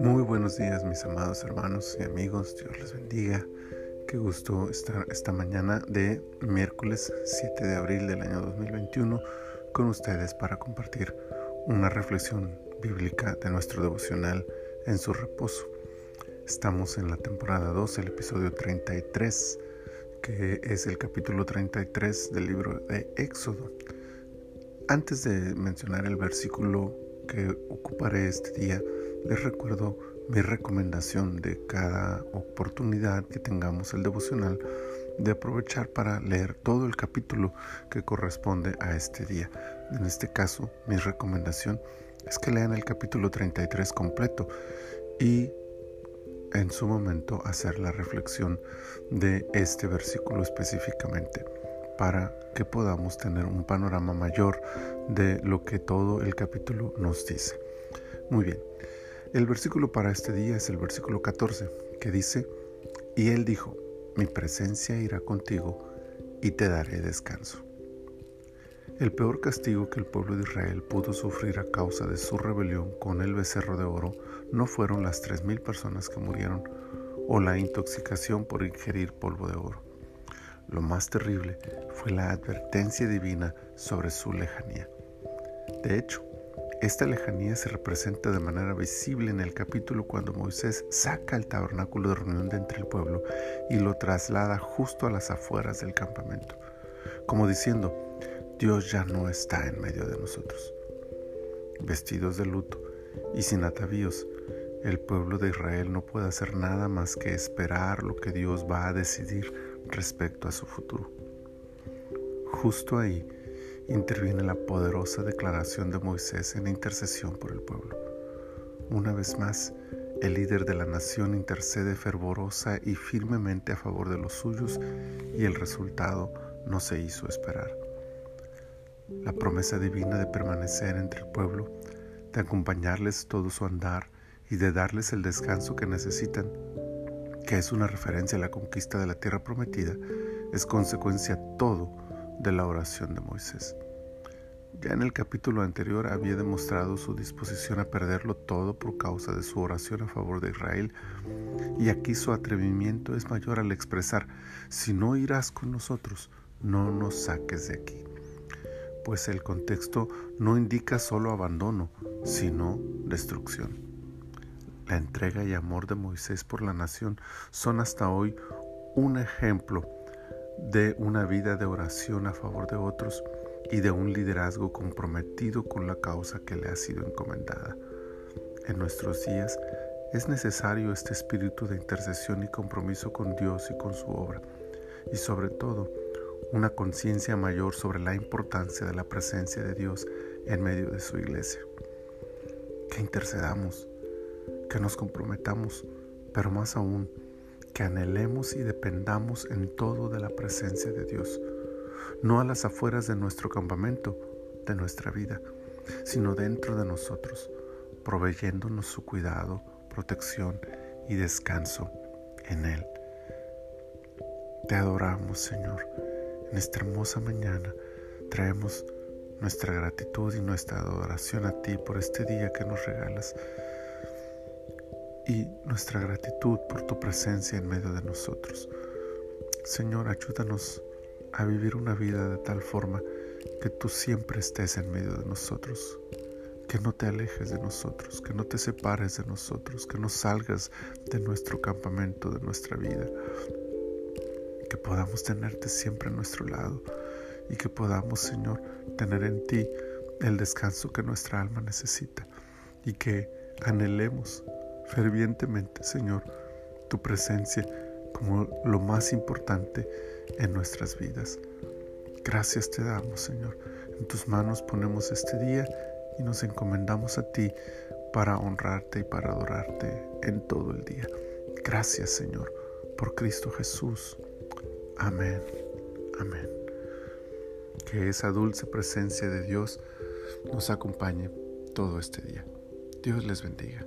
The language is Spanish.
Muy buenos días mis amados hermanos y amigos, Dios les bendiga. Qué gusto estar esta mañana de miércoles 7 de abril del año 2021 con ustedes para compartir una reflexión bíblica de nuestro devocional en su reposo. Estamos en la temporada 2, el episodio 33, que es el capítulo 33 del libro de Éxodo. Antes de mencionar el versículo que ocuparé este día, les recuerdo mi recomendación de cada oportunidad que tengamos el devocional de aprovechar para leer todo el capítulo que corresponde a este día. En este caso, mi recomendación es que lean el capítulo 33 completo y en su momento hacer la reflexión de este versículo específicamente para que podamos tener un panorama mayor de lo que todo el capítulo nos dice. Muy bien, el versículo para este día es el versículo 14, que dice, y él dijo, mi presencia irá contigo y te daré descanso. El peor castigo que el pueblo de Israel pudo sufrir a causa de su rebelión con el becerro de oro no fueron las tres mil personas que murieron o la intoxicación por ingerir polvo de oro. Lo más terrible fue la advertencia divina sobre su lejanía. De hecho, esta lejanía se representa de manera visible en el capítulo cuando Moisés saca el tabernáculo de reunión de entre el pueblo y lo traslada justo a las afueras del campamento, como diciendo, Dios ya no está en medio de nosotros. Vestidos de luto y sin atavíos, el pueblo de Israel no puede hacer nada más que esperar lo que Dios va a decidir respecto a su futuro. Justo ahí, interviene la poderosa declaración de Moisés en intercesión por el pueblo. Una vez más, el líder de la nación intercede fervorosa y firmemente a favor de los suyos y el resultado no se hizo esperar. La promesa divina de permanecer entre el pueblo, de acompañarles todo su andar y de darles el descanso que necesitan, que es una referencia a la conquista de la tierra prometida, es consecuencia todo de la oración de Moisés. Ya en el capítulo anterior había demostrado su disposición a perderlo todo por causa de su oración a favor de Israel, y aquí su atrevimiento es mayor al expresar, si no irás con nosotros, no nos saques de aquí. Pues el contexto no indica solo abandono, sino destrucción. La entrega y amor de Moisés por la nación son hasta hoy un ejemplo de una vida de oración a favor de otros y de un liderazgo comprometido con la causa que le ha sido encomendada. En nuestros días es necesario este espíritu de intercesión y compromiso con Dios y con su obra, y sobre todo una conciencia mayor sobre la importancia de la presencia de Dios en medio de su iglesia. Que intercedamos, que nos comprometamos, pero más aún, que anhelemos y dependamos en todo de la presencia de Dios, no a las afueras de nuestro campamento, de nuestra vida, sino dentro de nosotros, proveyéndonos su cuidado, protección y descanso en Él. Te adoramos, Señor. En esta hermosa mañana traemos nuestra gratitud y nuestra adoración a ti por este día que nos regalas y nuestra gratitud por tu presencia en medio de nosotros. Señor, ayúdanos a vivir una vida de tal forma que tú siempre estés en medio de nosotros, que no te alejes de nosotros, que no te separes de nosotros, que no salgas de nuestro campamento, de nuestra vida, que podamos tenerte siempre a nuestro lado y que podamos, Señor, tener en ti el descanso que nuestra alma necesita y que anhelemos fervientemente, Señor, tu presencia como lo más importante en nuestras vidas. Gracias te damos, Señor. En tus manos ponemos este día y nos encomendamos a ti para honrarte y para adorarte en todo el día. Gracias, Señor, por Cristo Jesús. Amén. Amén. Que esa dulce presencia de Dios nos acompañe todo este día. Dios les bendiga.